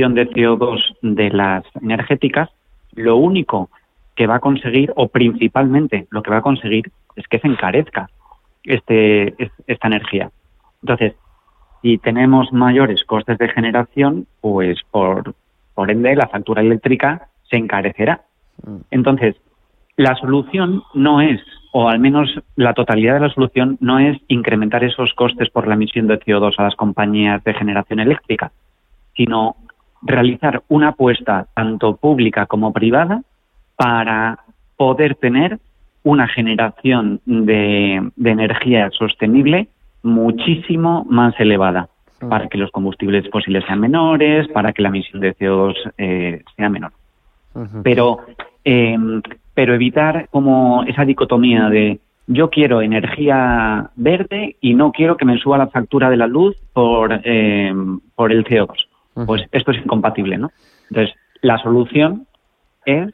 emisión de CO2 de las energéticas, lo único que va a conseguir, o principalmente lo que va a conseguir, es que se encarezca este, esta energía. Entonces, si tenemos mayores costes de generación, pues por, por ende la factura eléctrica se encarecerá. Mm. Entonces, la solución no es, o al menos la totalidad de la solución, no es incrementar esos costes por la emisión de CO2 a las compañías de generación eléctrica, sino realizar una apuesta tanto pública como privada para poder tener una generación de, energía sostenible muchísimo más elevada para que los combustibles fósiles sean menores, para que la emisión de CO2 eh, sea menor. Pero, em, pero evitar como esa dicotomía de yo quiero energía verde y no quiero que me suba la factura de la luz por, em, por el CO2. Pues esto es incompatible, ¿no? Entonces, la solución es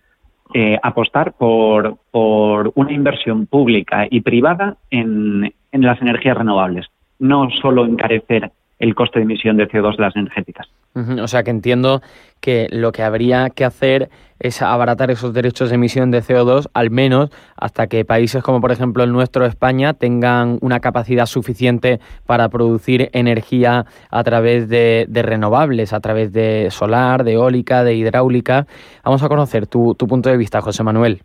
eh, apostar por, por una inversión pública y privada en, en las energías renovables, no solo encarecer el coste de emisión de CO2 de las energéticas. O sea que entiendo que lo que habría que hacer es abaratar esos derechos de emisión de CO2, al menos hasta que países como por ejemplo el nuestro, España, tengan una capacidad suficiente para producir energía a través de, renovables, a través de solar, de eólica, de hidráulica. Vamos a conocer tu, tu punto de vista, José Manuel.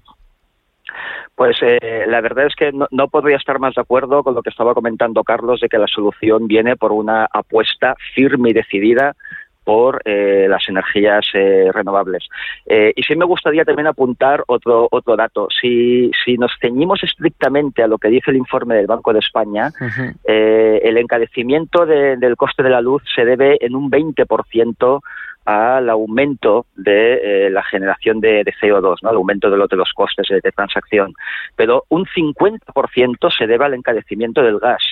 Pues eh, la verdad es que no, podría estar más de acuerdo con lo que estaba comentando Carlos de que la solución viene por una apuesta firme y decidida por eh, las energías eh, renovables. y sí me gustaría también apuntar otro, otro dato. Si, si nos ceñimos estrictamente a lo que dice el informe del Banco de España, el encarecimiento del coste de la luz se debe en un 20% al aumento de eh, la generación de, CO2, ¿no? al aumento de, de los costes de, transacción. Pero un 50% se debe al encarecimiento del gas.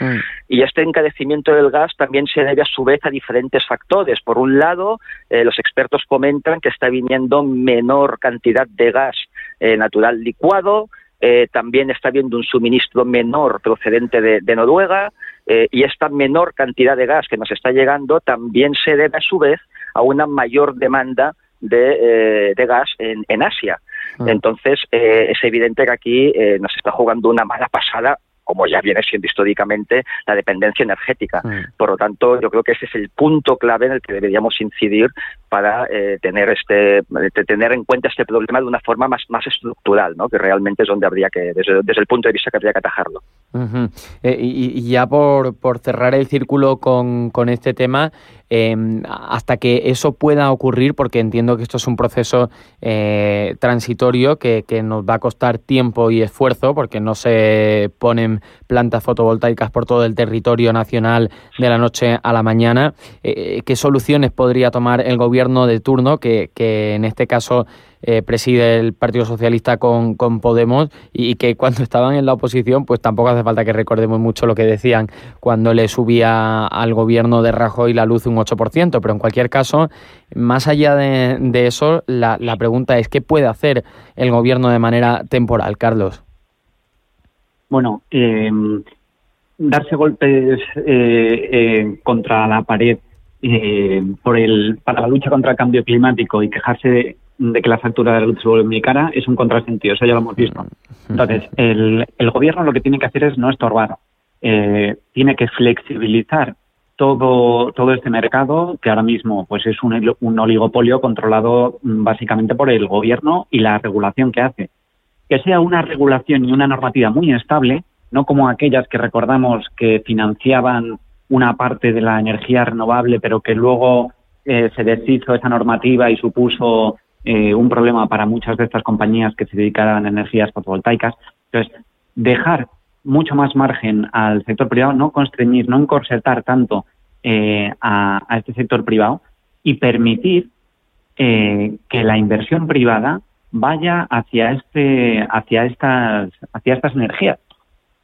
Mm. Y este encarecimiento del gas también se debe a su vez a diferentes factores. Por un lado, eh, los expertos comentan que está viniendo menor cantidad de gas eh, natural licuado, también está habiendo un suministro menor procedente de, Noruega y esta menor cantidad de gas que nos está llegando también se debe a su vez a una mayor demanda de, eh, gas en, Asia. Ah. Entonces, eh, es evidente que aquí eh, nos está jugando una mala pasada como ya viene siendo históricamente la dependencia energética. Por lo tanto, yo creo que ese es el punto clave en el que deberíamos incidir para tener este tener en cuenta este problema de una forma más, más estructural, ¿no? que realmente es donde habría que, desde, el punto de vista que habría que atajarlo. Y, ya por, por cerrar el círculo con, con este tema, Em, hasta que eso pueda ocurrir, porque entiendo que esto es un proceso eh, transitorio que, nos va a costar tiempo y esfuerzo, porque no se ponen plantas fotovoltaicas por todo el territorio nacional de la noche a la mañana. Eh, ¿Qué soluciones podría tomar el gobierno de turno, que, que en este caso eh, preside el Partido Socialista con, con Podemos y, que cuando estaban en la oposición, pues tampoco hace falta que recordemos mucho lo que decían cuando le subía al gobierno de Rajoy la luz un 8%, pero en cualquier caso, más allá de, eso, la, la pregunta es, ¿qué puede hacer el gobierno de manera temporal, Carlos? Bueno, eh, darse golpes eh, contra la pared por el, para la lucha contra el cambio climático y quejarse de que la factura de la luz se vuelve muy cara es un contrasentido, eso ya lo hemos visto. Entonces, el, el gobierno lo que tiene que hacer es no estorbar, eh, tiene que flexibilizar todo, todo este mercado, que ahora mismo pues es un, un oligopolio controlado mm, básicamente por el gobierno y la regulación que hace. Que sea una regulación y una normativa muy estable, no como aquellas que recordamos que financiaban una parte de la energía renovable, pero que luego eh, se deshizo esa normativa y supuso eh, un problema para muchas de estas compañías que se dedican a energías fotovoltaicas. Entonces, dejar mucho más margen al sector privado, no constreñir, no encorsetar tanto eh, a, este sector privado y permitir eh, que la inversión privada vaya hacia este, hacia estas, hacia estas energías.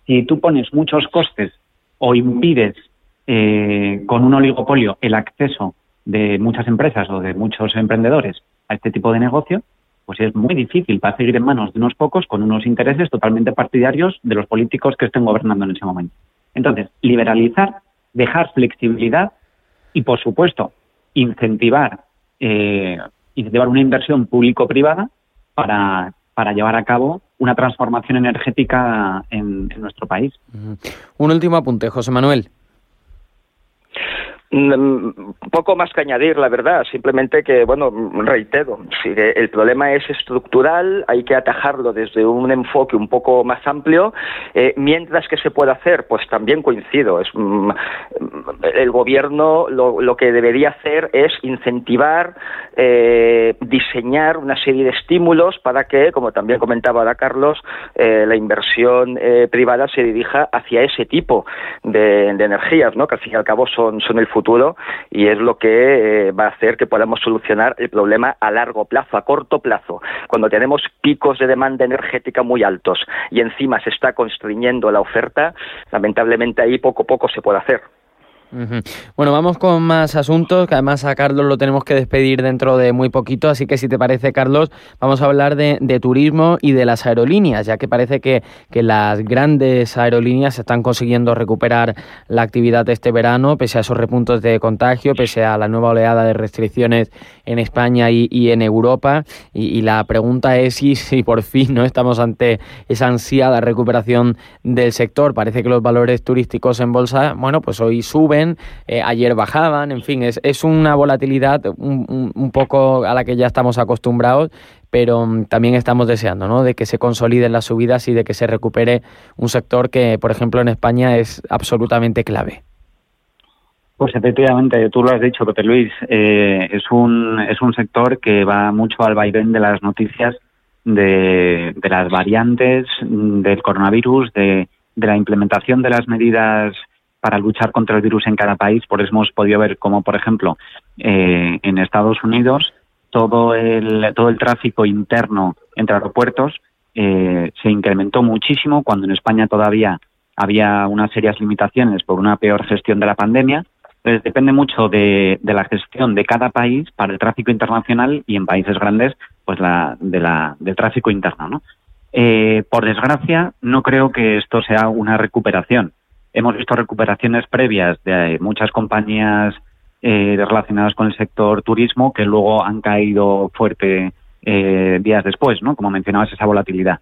Si tú pones muchos costes o impides con un oligopolio el acceso de muchas empresas o de muchos emprendedores este tipo de negocio, pues es muy difícil, va a seguir en manos de unos pocos con unos intereses totalmente partidarios de los políticos que estén gobernando en ese momento. Entonces, liberalizar, dejar flexibilidad y, por supuesto, incentivar eh, incentivar una inversión público-privada para, para llevar a cabo una transformación energética en, en nuestro país. Un último apunte, José Manuel. Mm, poco más que añadir, la verdad. Simplemente que, bueno, reitero, si el problema es estructural, hay que atajarlo desde un enfoque un poco más amplio. Eh, mientras que se puede hacer, pues también coincido. Es, mm, el gobierno lo, lo, que debería hacer es incentivar, eh, diseñar una serie de estímulos para que, como también comentaba ahora Carlos, eh, la inversión privada se dirija hacia ese tipo de, de, energías, ¿no? que al fin y al cabo son, son el futuro y es lo que eh, va a hacer que podamos solucionar el problema a largo plazo, a corto plazo. Cuando tenemos picos de demanda energética muy altos y encima se está constriñendo la oferta, lamentablemente ahí poco a poco se puede hacer. Bueno, vamos con más asuntos, que además a Carlos lo tenemos que despedir dentro de muy poquito, así que si te parece, Carlos, vamos a hablar de, turismo y de las aerolíneas, ya que parece que, que, las grandes aerolíneas están consiguiendo recuperar la actividad este verano, pese a esos repuntos de contagio, pese a la nueva oleada de restricciones en España y, en Europa. Y, la pregunta es si, si por fin no estamos ante esa ansiada recuperación del sector. Parece que los valores turísticos en bolsa, bueno, pues hoy suben eh, ayer bajaban, en fin, es, es una volatilidad un, un, poco a la que ya estamos acostumbrados, pero mm, también estamos deseando, ¿no? De que se consoliden las subidas y de que se recupere un sector que, por ejemplo, en España es absolutamente clave. Pues efectivamente, tú lo has dicho, Pepe Luis, eh, es, un, es un sector que va mucho al vaivén de las noticias de, de las variantes del coronavirus, de, de la implementación de las medidas para luchar contra el virus en cada país. Por eso hemos podido ver como, por ejemplo, eh, en Estados Unidos todo el, todo el tráfico interno entre aeropuertos eh, se incrementó muchísimo cuando en España todavía había unas serias limitaciones por una peor gestión de la pandemia. Entonces depende mucho de, la gestión de cada país para el tráfico internacional y en países grandes, pues la, de la, del tráfico interno. ¿no? Eh, por desgracia, no creo que esto sea una recuperación. Hemos visto recuperaciones previas de muchas compañías eh, relacionadas con el sector turismo que luego han caído fuerte eh, días después, ¿no? Como mencionabas, esa volatilidad.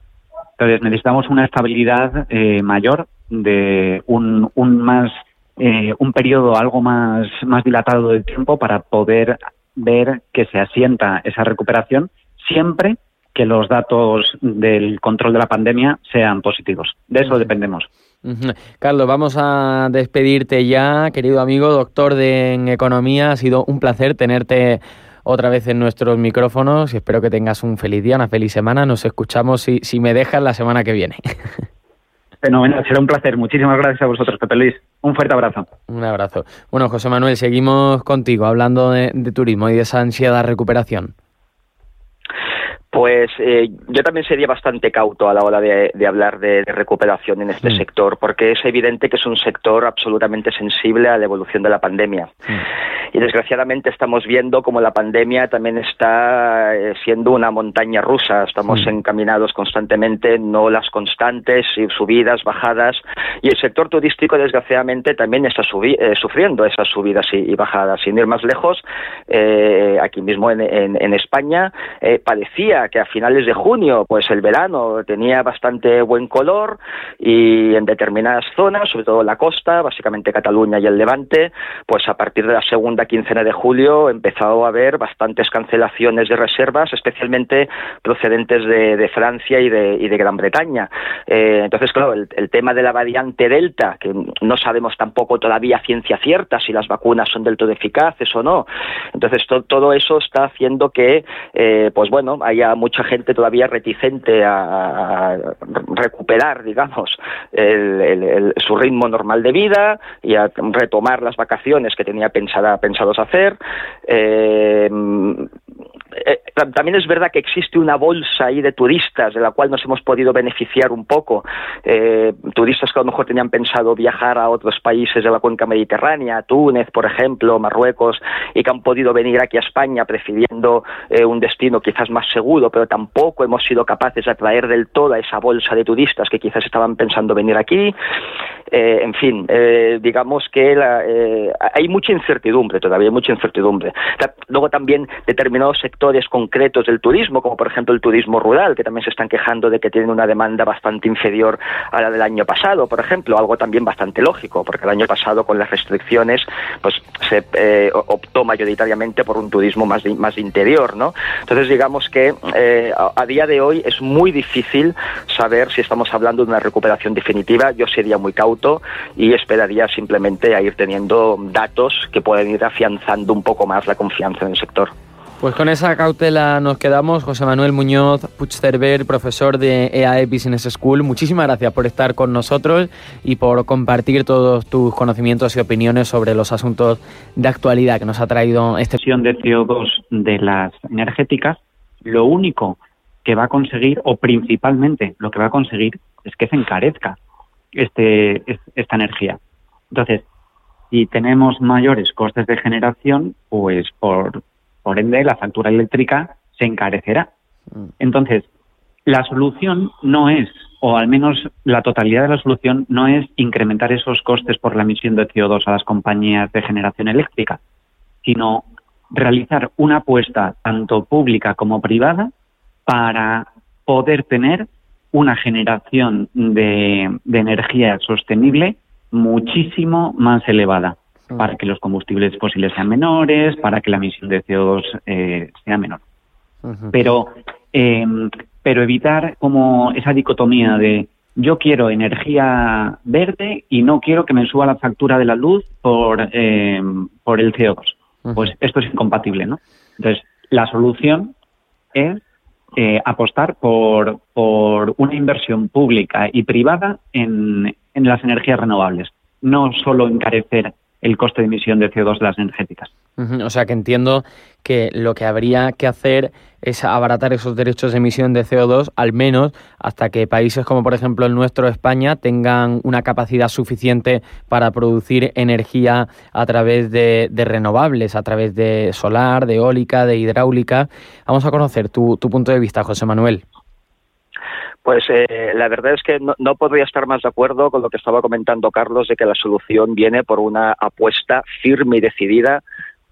Entonces necesitamos una estabilidad eh, mayor de un, un más eh, un periodo algo más más dilatado de tiempo para poder ver que se asienta esa recuperación siempre que los datos del control de la pandemia sean positivos. De eso dependemos. Carlos, vamos a despedirte ya, querido amigo, doctor de en economía. Ha sido un placer tenerte otra vez en nuestros micrófonos y espero que tengas un feliz día, una feliz semana. Nos escuchamos si, si me dejas la semana que viene. Fenomenal, será un placer. Muchísimas gracias a vosotros, Pepe Luis. Un fuerte abrazo. Un abrazo. Bueno, José Manuel, seguimos contigo hablando de, de turismo y de esa ansiedad recuperación. Pues eh, yo también sería bastante cauto a la hora de, hablar de, recuperación en este sector, porque es evidente que es un sector absolutamente sensible a la evolución de la pandemia. Y desgraciadamente estamos viendo como la pandemia también está eh, siendo una montaña rusa. Estamos encaminados constantemente, no las constantes, subidas, bajadas. Y el sector turístico, desgraciadamente, también está eh, sufriendo esas subidas y, bajadas. Sin ir más lejos, aquí mismo en, en España parecía que a finales de junio, pues el verano tenía bastante buen color y en determinadas zonas, sobre todo la costa, básicamente Cataluña y el Levante, pues a partir de la segunda quincena de julio empezó a haber bastantes cancelaciones de reservas, especialmente procedentes de, Francia y de, Gran Bretaña. Eh, entonces, claro, el, tema de la variante Delta, que no sabemos tampoco todavía ciencia cierta si las vacunas son del todo eficaces o no. Entonces, todo eso está haciendo que, eh, pues bueno, haya mucha gente todavía reticente a, recuperar, digamos, su ritmo normal de vida y a retomar las vacaciones que tenía pensada, pensados hacer. Eh, eh, también es verdad que existe una bolsa ahí de turistas de la cual nos hemos podido beneficiar un poco. Eh, turistas que a lo mejor tenían pensado viajar a otros países de la cuenca mediterránea, Túnez, por ejemplo, Marruecos, y que han podido venir aquí a España prefiriendo eh, un destino quizás más seguro, pero tampoco hemos sido capaces de atraer del todo a esa bolsa de turistas que quizás estaban pensando venir aquí. En fin, digamos que hay mucha incertidumbre todavía, mucha incertidumbre. Luego también determinados sectores concretos del turismo, como por ejemplo el turismo rural, que también se están quejando de que tienen una demanda bastante inferior a la del año pasado, por ejemplo, algo también bastante lógico, porque el año pasado con las restricciones pues se eh, optó mayoritariamente por un turismo más más interior, ¿no? Entonces digamos que eh, a, día de hoy es muy difícil saber si estamos hablando de una recuperación definitiva. Yo sería muy cauto y esperaría simplemente a ir teniendo datos que pueden ir afianzando un poco más la confianza en el sector. Pues con esa cautela nos quedamos. José Manuel Muñoz Puigcerver, profesor de EAE Business School, muchísimas gracias por estar con nosotros y por compartir todos tus conocimientos y opiniones sobre los asuntos de actualidad que nos ha traído esta sesión de CO2 de las energéticas. Lo único que va a conseguir, o principalmente lo que va a conseguir, es que se encarezca este, esta energía. Entonces, si tenemos mayores costes de generación, pues por por ende, la factura eléctrica se encarecerá. Mm. Entonces, la solución no es, o al menos la totalidad de la solución, no es incrementar esos costes por la emisión de CO2 a las compañías de generación eléctrica, sino realizar una apuesta tanto pública como privada para poder tener una generación de, de energía sostenible muchísimo más elevada para que los combustibles fósiles sean menores, para que la emisión de CO2 eh, sea menor. Pero, em, pero evitar como esa dicotomía de yo quiero energía verde y no quiero que me suba la factura de la luz por, em, por el CO2. Pues esto es incompatible, ¿no? Entonces, la solución es eh, apostar por, por una inversión pública y privada en, en las energías renovables, no solo encarecer el coste de emisión de CO2 de las energéticas. O sea que entiendo que lo que habría que hacer es abaratar esos derechos de emisión de CO2, al menos hasta que países como por ejemplo el nuestro, España, tengan una capacidad suficiente para producir energía a través de, renovables, a través de solar, de eólica, de hidráulica. Vamos a conocer tu, tu punto de vista, José Manuel. Pues eh, la verdad es que no, podría estar más de acuerdo con lo que estaba comentando Carlos de que la solución viene por una apuesta firme y decidida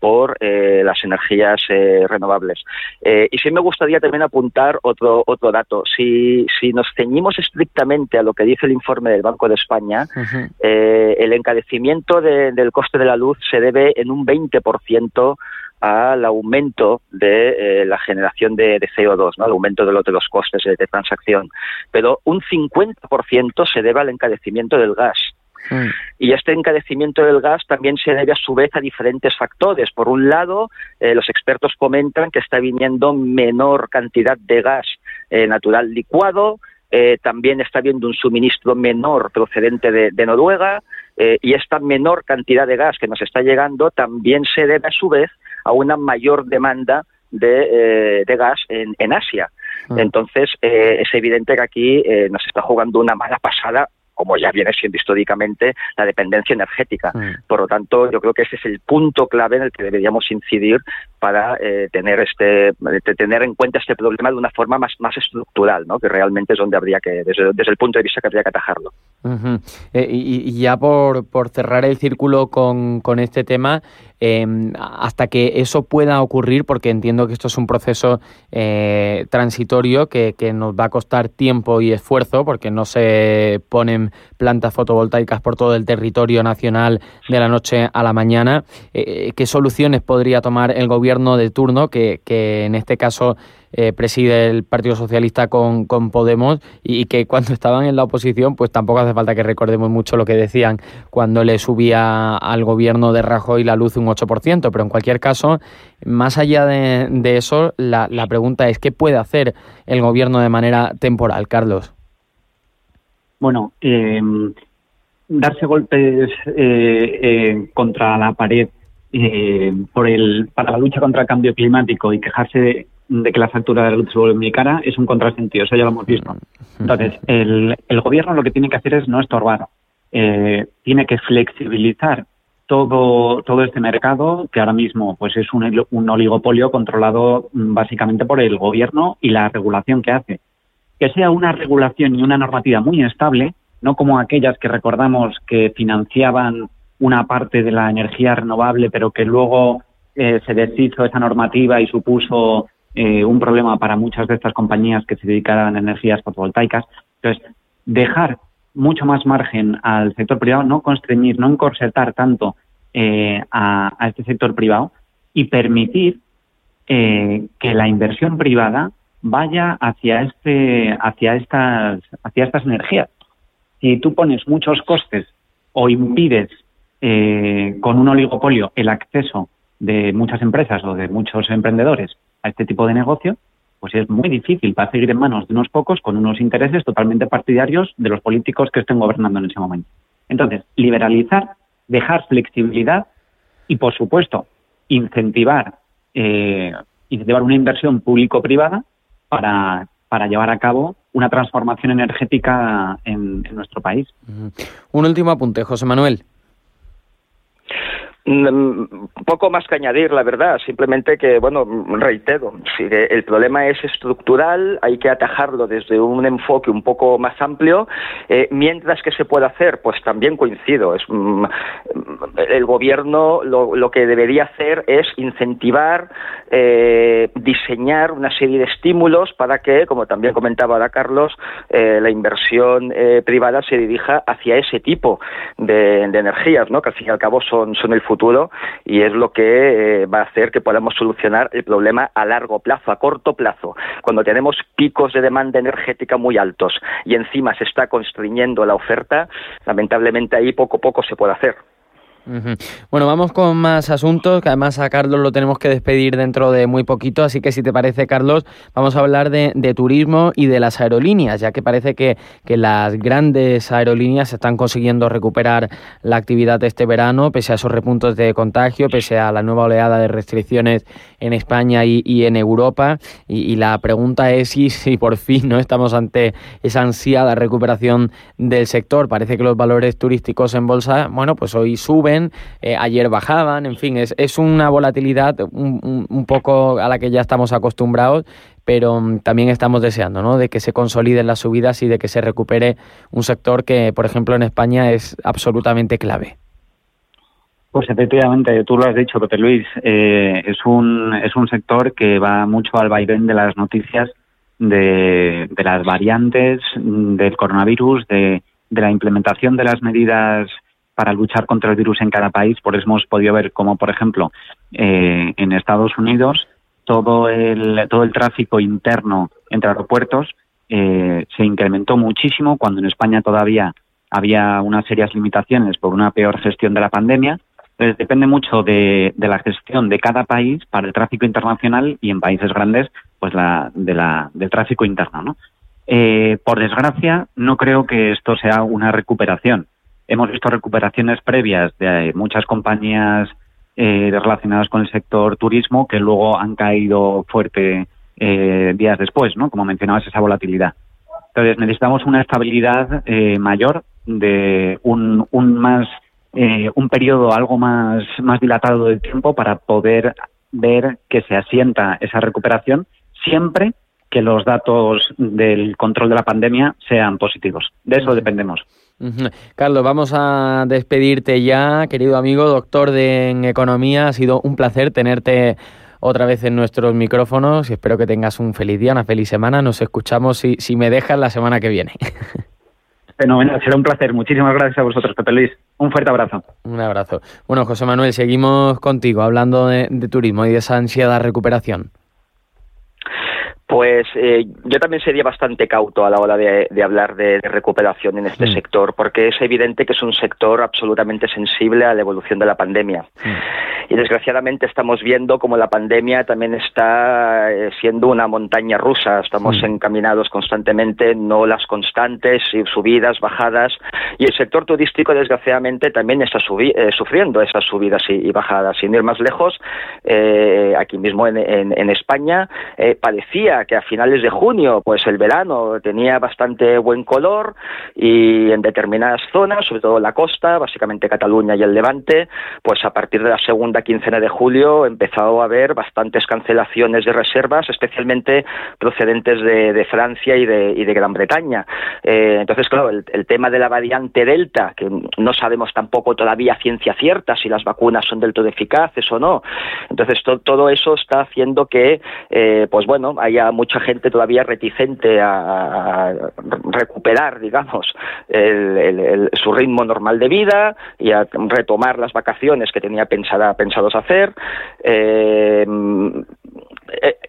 por eh, las energías eh, renovables. y sí me gustaría también apuntar otro, otro dato. Si, si nos ceñimos estrictamente a lo que dice el informe del Banco de España, el encarecimiento del coste de la luz se debe en un 20% al aumento de eh, la generación de, CO2, ¿no? al aumento de los, de los costes de, transacción. Pero un 50% se debe al encarecimiento del gas. Mm. Y este encarecimiento del gas también se debe a su vez a diferentes factores. Por un lado, eh, los expertos comentan que está viniendo menor cantidad de gas eh, natural licuado, también está habiendo un suministro menor procedente de, Noruega y esta menor cantidad de gas que nos está llegando también se debe a su vez a una mayor demanda de, eh, gas en, Asia. Ah. Entonces, eh, es evidente que aquí eh, nos está jugando una mala pasada como ya viene siendo históricamente la dependencia energética. Ah. Por lo tanto, yo creo que ese es el punto clave en el que deberíamos incidir para tener este tener en cuenta este problema de una forma más más estructural, ¿no? Que realmente es donde habría que desde, desde el punto de vista que habría que atajarlo. Y, y, ya por, por cerrar el círculo con, con este tema, Em, hasta que eso pueda ocurrir, porque entiendo que esto es un proceso eh, transitorio que, nos va a costar tiempo y esfuerzo, porque no se ponen plantas fotovoltaicas por todo el territorio nacional de la noche a la mañana. Eh, ¿Qué soluciones podría tomar el gobierno de turno, que, que en este caso eh, preside el Partido Socialista con, con Podemos y, que cuando estaban en la oposición, pues tampoco hace falta que recordemos mucho lo que decían cuando le subía al gobierno de Rajoy la luz un 8%, pero en cualquier caso, más allá de, eso, la, la pregunta es, ¿qué puede hacer el gobierno de manera temporal, Carlos? Bueno, eh, darse golpes eh, contra la pared por el, para la lucha contra el cambio climático y quejarse de que la factura de la luz se vuelve muy cara es un contrasentido, eso ya lo hemos visto. Entonces, el, el gobierno lo que tiene que hacer es no estorbar, eh, tiene que flexibilizar todo, todo este mercado, que ahora mismo pues es un, un oligopolio controlado mm, básicamente por el gobierno y la regulación que hace. Que sea una regulación y una normativa muy estable, no como aquellas que recordamos que financiaban una parte de la energía renovable, pero que luego eh, se deshizo esa normativa y supuso eh, un problema para muchas de estas compañías que se dedicaran a energías fotovoltaicas. Entonces, dejar mucho más margen al sector privado, no constreñir, no encorsetar tanto eh, a, este sector privado y permitir que la inversión privada vaya hacia este, hacia estas, hacia estas energías. Si tú pones muchos costes o impides con un oligopolio el acceso de muchas empresas o de muchos emprendedores a este tipo de negocio, pues es muy difícil para seguir en manos de unos pocos con unos intereses totalmente partidarios de los políticos que estén gobernando en ese momento. Entonces, liberalizar, dejar flexibilidad y, por supuesto, incentivar, eh, incentivar una inversión público-privada para, para llevar a cabo una transformación energética en, en nuestro país. Un último apunte, José Manuel. Mm, poco más que añadir, la verdad. Simplemente que, bueno, reitero, si el problema es estructural, hay que atajarlo desde un enfoque un poco más amplio. Eh, mientras que se puede hacer, pues también coincido. Es, mm, el gobierno lo, que debería hacer es incentivar, eh, diseñar una serie de estímulos para que, como también comentaba ahora Carlos, eh, la inversión privada se dirija hacia ese tipo de, energías, ¿no? que al fin y al cabo son, son el futuro y es lo que eh, va a hacer que podamos solucionar el problema a largo plazo, a corto plazo. Cuando tenemos picos de demanda energética muy altos y encima se está constriñendo la oferta, lamentablemente ahí poco a poco se puede hacer. Bueno, vamos con más asuntos, que además a Carlos lo tenemos que despedir dentro de muy poquito, así que si te parece, Carlos, vamos a hablar de, turismo y de las aerolíneas, ya que parece que, las grandes aerolíneas están consiguiendo recuperar la actividad este verano, pese a esos repuntos de contagio, pese a la nueva oleada de restricciones en España y, en Europa. Y, la pregunta es si, si por fin no estamos ante esa ansiada recuperación del sector. Parece que los valores turísticos en bolsa, bueno, pues hoy suben eh, ayer bajaban, en fin, es, es una volatilidad un, un, poco a la que ya estamos acostumbrados, pero mm, también estamos deseando, ¿no? De que se consoliden las subidas y de que se recupere un sector que, por ejemplo, en España es absolutamente clave. Pues efectivamente, tú lo has dicho, Pepe Luis, eh, es, un, es un sector que va mucho al vaivén de las noticias de, de las variantes del coronavirus, de, de la implementación de las medidas para luchar contra el virus en cada país. Por eso hemos podido ver cómo, por ejemplo, eh, en Estados Unidos todo el, todo el tráfico interno entre aeropuertos eh, se incrementó muchísimo cuando en España todavía había unas serias limitaciones por una peor gestión de la pandemia. Entonces depende mucho de, la gestión de cada país para el tráfico internacional y en países grandes, pues la, de la, del tráfico interno. ¿no? Eh, por desgracia, no creo que esto sea una recuperación. Hemos visto recuperaciones previas de muchas compañías eh, relacionadas con el sector turismo que luego han caído fuerte eh, días después, ¿no? Como mencionabas, esa volatilidad. Entonces necesitamos una estabilidad eh, mayor de un, un más un periodo algo más más dilatado de tiempo para poder ver que se asienta esa recuperación siempre que los datos del control de la pandemia sean positivos. De eso dependemos. Carlos, vamos a despedirte ya, querido amigo, doctor de en economía. Ha sido un placer tenerte otra vez en nuestros micrófonos y espero que tengas un feliz día, una feliz semana. Nos escuchamos si, si me dejas la semana que viene. Fenomenal, será un placer. Muchísimas gracias a vosotros, Pepe Luis. Un fuerte abrazo. Un abrazo. Bueno, José Manuel, seguimos contigo hablando de, de turismo y de esa ansiedad recuperación. Pues eh, yo también sería bastante cauto a la hora de, hablar de, recuperación en este mm. sector, porque es evidente que es un sector absolutamente sensible a la evolución de la pandemia. Mm. Y desgraciadamente estamos viendo como la pandemia también está eh, siendo una montaña rusa. Estamos mm. encaminados constantemente, no las constantes, subidas, bajadas. Y el sector turístico, desgraciadamente, también está eh, sufriendo esas subidas y, bajadas. Sin ir más lejos, aquí mismo en España, parecía que a finales de junio, pues el verano tenía bastante buen color y en determinadas zonas, sobre todo la costa, básicamente Cataluña y el Levante, pues a partir de la segunda quincena de julio empezó a haber bastantes cancelaciones de reservas, especialmente procedentes de, Francia y de, y de, Gran Bretaña. Eh, entonces, claro, el, tema de la variante Delta, que no sabemos tampoco todavía ciencia cierta si las vacunas son del todo eficaces o no. Entonces, todo eso está haciendo que, eh, pues bueno, haya mucha gente todavía reticente a, recuperar, digamos, su ritmo normal de vida y a retomar las vacaciones que tenía pensada, pensados hacer. Eh,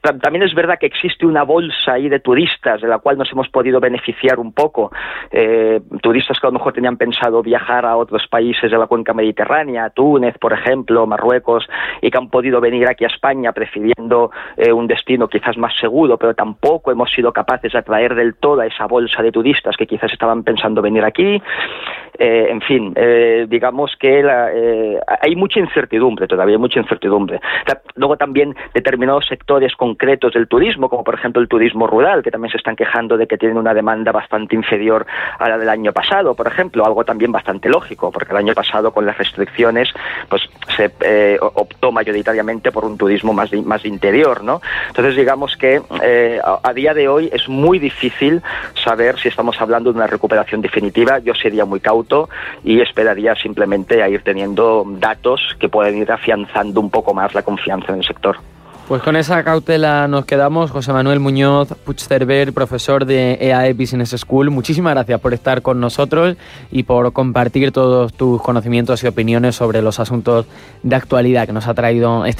también es verdad que existe una bolsa ahí de turistas de la cual nos hemos podido beneficiar un poco. Eh, turistas que a lo mejor tenían pensado viajar a otros países de la cuenca mediterránea, Túnez, por ejemplo, Marruecos, y que han podido venir aquí a España prefiriendo eh, un destino quizás más seguro, pero tampoco hemos sido capaces de atraer del todo a esa bolsa de turistas que quizás estaban pensando venir aquí. en fin, digamos que hay mucha incertidumbre todavía, mucha incertidumbre. Luego también determinados sectores concretos del turismo, como por ejemplo el turismo rural, que también se están quejando de que tienen una demanda bastante inferior a la del año pasado, por ejemplo, algo también bastante lógico, porque el año pasado con las restricciones pues se eh, optó mayoritariamente por un turismo más más interior, ¿no? Entonces digamos que eh, a, día de hoy es muy difícil saber si estamos hablando de una recuperación definitiva. Yo sería muy cauto y esperaría simplemente a ir teniendo datos que pueden ir afianzando un poco más la confianza en el sector. Pues con esa cautela nos quedamos. José Manuel Muñoz Puigcerver, profesor de EAE Business School, muchísimas gracias por estar con nosotros y por compartir todos tus conocimientos y opiniones sobre los asuntos de actualidad que nos ha traído este